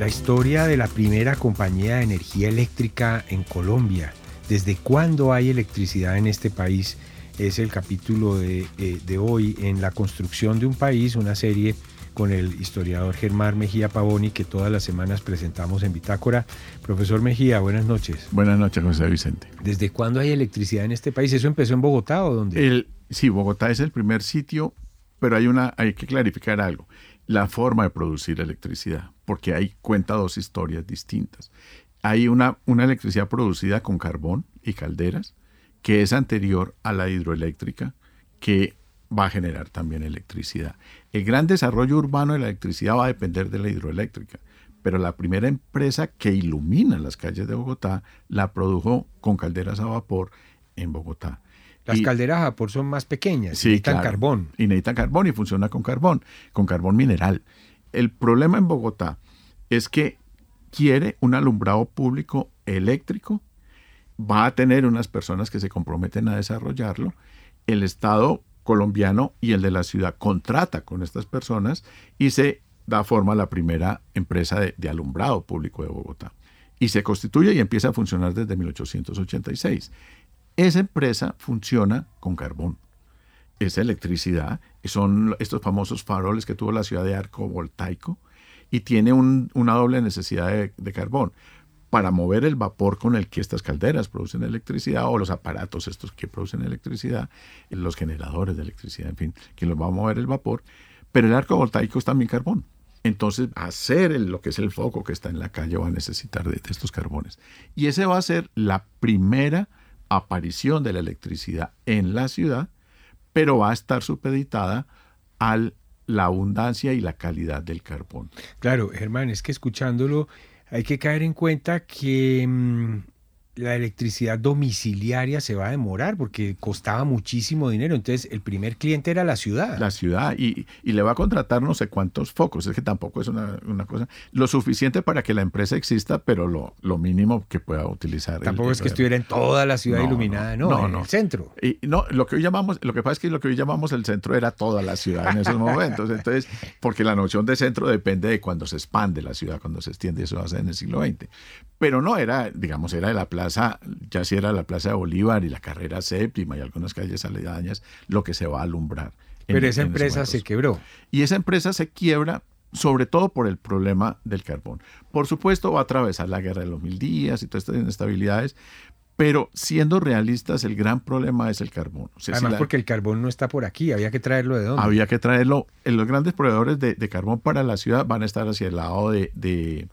la historia de la primera compañía de energía eléctrica en Colombia. ¿Desde cuándo hay electricidad en este país? Es el capítulo de, eh, de hoy en La construcción de un país, una serie con el historiador Germán Mejía Pavoni que todas las semanas presentamos en Bitácora. Profesor Mejía, buenas noches. Buenas noches, José Vicente. ¿Desde cuándo hay electricidad en este país? ¿Eso empezó en Bogotá o dónde? El, sí, Bogotá es el primer sitio, pero hay, una, hay que clarificar algo. La forma de producir electricidad, porque ahí cuenta dos historias distintas. Hay una, una electricidad producida con carbón y calderas, que es anterior a la hidroeléctrica, que va a generar también electricidad. El gran desarrollo urbano de la electricidad va a depender de la hidroeléctrica, pero la primera empresa que ilumina las calles de Bogotá la produjo con calderas a vapor en Bogotá. Las calderas a vapor son más pequeñas, sí, necesitan carbón. Y necesitan carbón y funciona con carbón, con carbón mineral. El problema en Bogotá es que quiere un alumbrado público eléctrico, va a tener unas personas que se comprometen a desarrollarlo. El Estado colombiano y el de la ciudad contrata con estas personas y se da forma a la primera empresa de, alumbrado público de Bogotá. Y se constituye y empieza a funcionar desde 1886. Esa empresa funciona con carbón. Esa electricidad son estos famosos faroles que tuvo la ciudad de arco voltaico y tiene una doble necesidad de carbón para mover el vapor con el que estas calderas producen electricidad o los aparatos estos que producen electricidad, los generadores de electricidad, en fin, que los va a mover el vapor. Pero el arco voltaico es también carbón. Entonces, hacer lo que es el foco que está en la calle va a necesitar de, estos carbones. Y ese va a ser la primera aparición de la electricidad en la ciudad, pero va a estar supeditada a la abundancia y la calidad del carbón. Claro, Germán, es que escuchándolo hay que caer en cuenta que mm, la electricidad domiciliaria se va a demorar porque costaba muchísimo dinero. Entonces, el primer cliente era la ciudad. La ciudad, y, le va a contratar no sé cuántos focos. Es que tampoco es una, cosa. Lo suficiente para que la empresa exista, pero lo, lo mínimo que pueda utilizar. Tampoco es que estuviera en toda la ciudad iluminada, no, en el centro. Y no, lo que hoy llamamos, lo que pasa es que lo que hoy llamamos el centro era toda la ciudad en esos momentos. Entonces, porque la noción de centro depende de cuando se expande la ciudad, cuando se extiende, eso va a ser en el siglo XX. Pero no era, digamos, era de la plaza ya si era la Plaza de Bolívar y la carrera séptima y algunas calles aledañas, lo que se va a alumbrar. Pero esa empresa se quebró. Y esa empresa se quiebra sobre todo por el problema del carbón. Por supuesto, va a atravesar la guerra de los mil días y todas estas inestabilidades, pero siendo realistas, el gran problema es el carbón. Además, porque el carbón no está por aquí, había que traerlo de dónde. Había que traerlo. Los grandes proveedores de, carbón para la ciudad van a estar hacia el lado de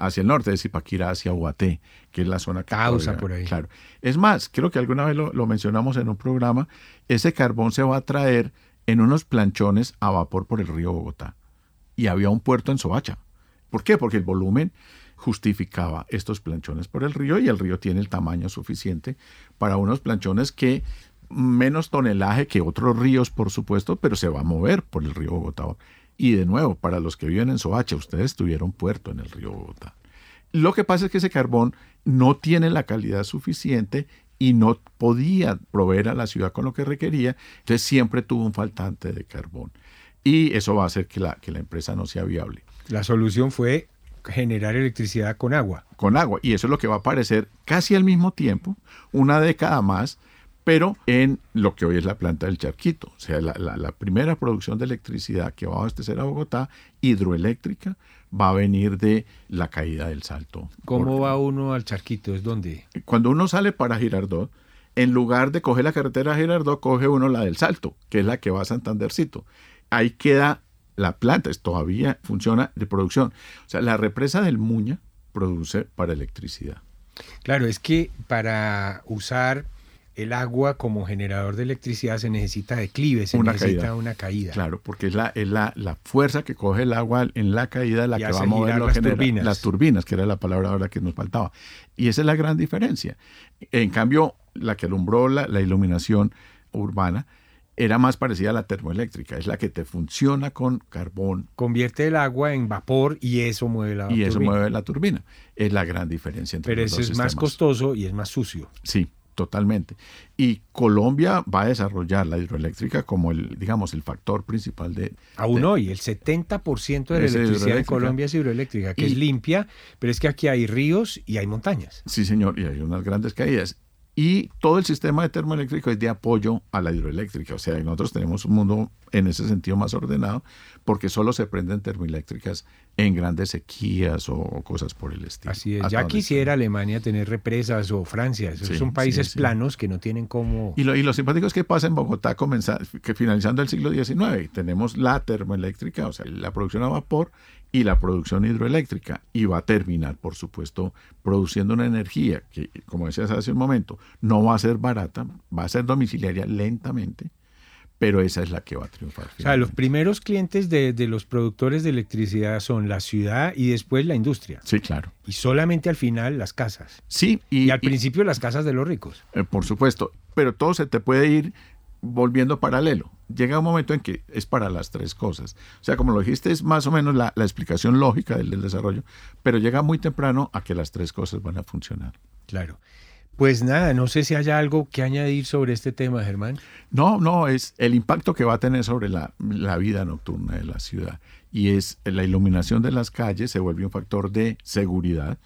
hacia el norte, de Zipaquirá hacia Huaté, que es la zona Causa por ahí. Claro. Es más, creo que alguna vez lo, mencionamos en un programa, ese carbón se va a traer en unos planchones a vapor por el río Bogotá. Y había un puerto en Soacha. ¿Por qué? Porque el volumen justificaba estos planchones por el río y el río tiene el tamaño suficiente para unos planchones que menos tonelaje que otros ríos, por supuesto, pero se va a mover por el río Bogotá. Y de nuevo, para los que viven en Soacha, ustedes tuvieron puerto en el río Bogotá. Lo que pasa es que ese carbón no tiene la calidad suficiente y no podía proveer a la ciudad con lo que requería, entonces siempre tuvo un faltante de carbón. Y eso va a hacer que la, que la empresa no sea viable. La solución fue generar electricidad con agua. Con agua. Y eso es lo que va a aparecer casi al mismo tiempo, una década más, pero en lo que hoy es la planta del Charquito. O sea, la, primera producción de electricidad que va a abastecer a Bogotá, hidroeléctrica, va a venir de la caída del salto. ¿Cómo va uno al Charquito? ¿Es dónde? Cuando uno sale para Girardot, en lugar de coger la carretera Girardot, coge uno la del Salto, que es la que va a Santandercito. Ahí queda la planta, todavía funciona de producción. O sea, la represa del Muña produce para electricidad. Claro, es que para usar el agua como generador de electricidad se necesita declive, se necesita una caída. Claro, porque es la, es la, la, fuerza que coge el agua en la caída la que va a mover las turbinas. Las turbinas, que era la palabra ahora que nos faltaba. Y esa es la gran diferencia. En cambio, la que alumbró la, la iluminación urbana era más parecida a la termoeléctrica, es la que te funciona con carbón. Convierte el agua en vapor y eso mueve la turbina. Y eso mueve la turbina. Es la gran diferencia entre Pero eso es más costoso y es más sucio. Sí, totalmente. Y Colombia va a desarrollar la hidroeléctrica como el, digamos, el factor principal de... Aún hoy, el 70% de la electricidad en Colombia es hidroeléctrica, que es limpia, pero es que aquí hay ríos y hay montañas. Sí, señor, y hay unas grandes caídas. Y todo el sistema de termoeléctrico es de apoyo a la hidroeléctrica. O sea, nosotros tenemos un mundo en ese sentido más ordenado porque solo se prenden termoeléctricas en grandes sequías o cosas por el estilo. Así es. Ya quisiera Alemania tener represas o Francia. son países planos que no tienen cómo... Y lo, y lo simpático es que pasa en Bogotá que finalizando el siglo XIX. Tenemos la termoeléctrica, o sea, la producción a vapor y la producción hidroeléctrica. Y va a terminar, por supuesto, produciendo una energía que, como decías hace un momento, no va a ser barata, va a ser domiciliaria lentamente, pero esa es la que va a triunfar. O sea, los primeros clientes de, los productores de electricidad son la ciudad y después la industria. Sí, claro. Y solamente al final las casas. Sí. Y, al principio las casas de los ricos. Eh, por supuesto, pero todo se te puede ir volviendo paralelo. Llega un momento en que es para las tres cosas. O sea, como lo dijiste, es más o menos la, explicación lógica del, del desarrollo, pero llega muy temprano a que las tres cosas van a funcionar. Claro. Pues nada, no sé si haya algo que añadir sobre este tema, Germán. No, no, es el impacto que va a tener sobre la, la, vida nocturna de la ciudad. Y es la iluminación de las calles se vuelve un factor de seguridad.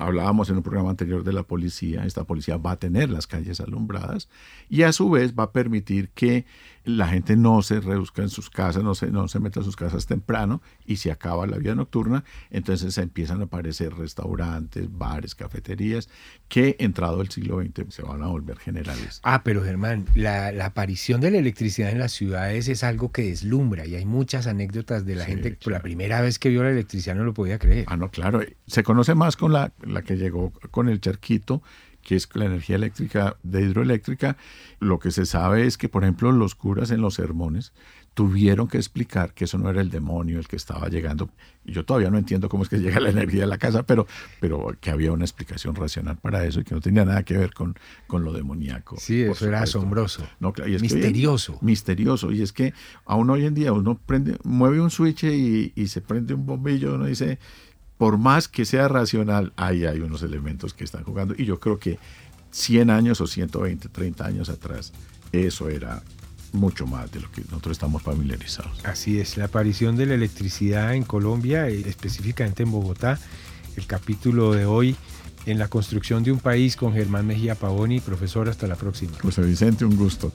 Hablábamos en un programa anterior de la policía, esta policía va a tener las calles alumbradas y a su vez va a permitir que la gente no se reduzca en sus casas, no se, no se meta en sus casas temprano y se acaba la vida nocturna, entonces empiezan a aparecer restaurantes, bares, cafeterías, que entrado el siglo XX se van a volver generales. Ah, pero Germán, la, aparición de la electricidad en las ciudades es algo que deslumbra y hay muchas anécdotas de la gente que por la primera vez que vio la electricidad no lo podía creer. Ah, no, claro, se conoce más con la, la que llegó con el charquito que es la energía eléctrica de hidroeléctrica, lo que se sabe es que, por ejemplo, los curas en los sermones tuvieron que explicar que eso no era el demonio el que estaba llegando. Yo todavía no entiendo cómo es que llega la energía a la casa, pero, pero que había una explicación racional para eso y que no tenía nada que ver con, con lo demoníaco. Sí, eso era asombroso. misterioso. misterioso. Y es que aún hoy en día uno prende, mueve un switch y, y se prende un bombillo, uno dice, por más que sea racional, ahí hay unos elementos que están jugando. Y yo creo que 100 años o 120, 30 años atrás, eso era mucho más de lo que nosotros estamos familiarizados. Así es, la aparición de la electricidad en Colombia, eh, específicamente en Bogotá, el capítulo de hoy en la construcción de un país con Germán Mejía Pavoni. Profesor, hasta la próxima. José Vicente, un gusto.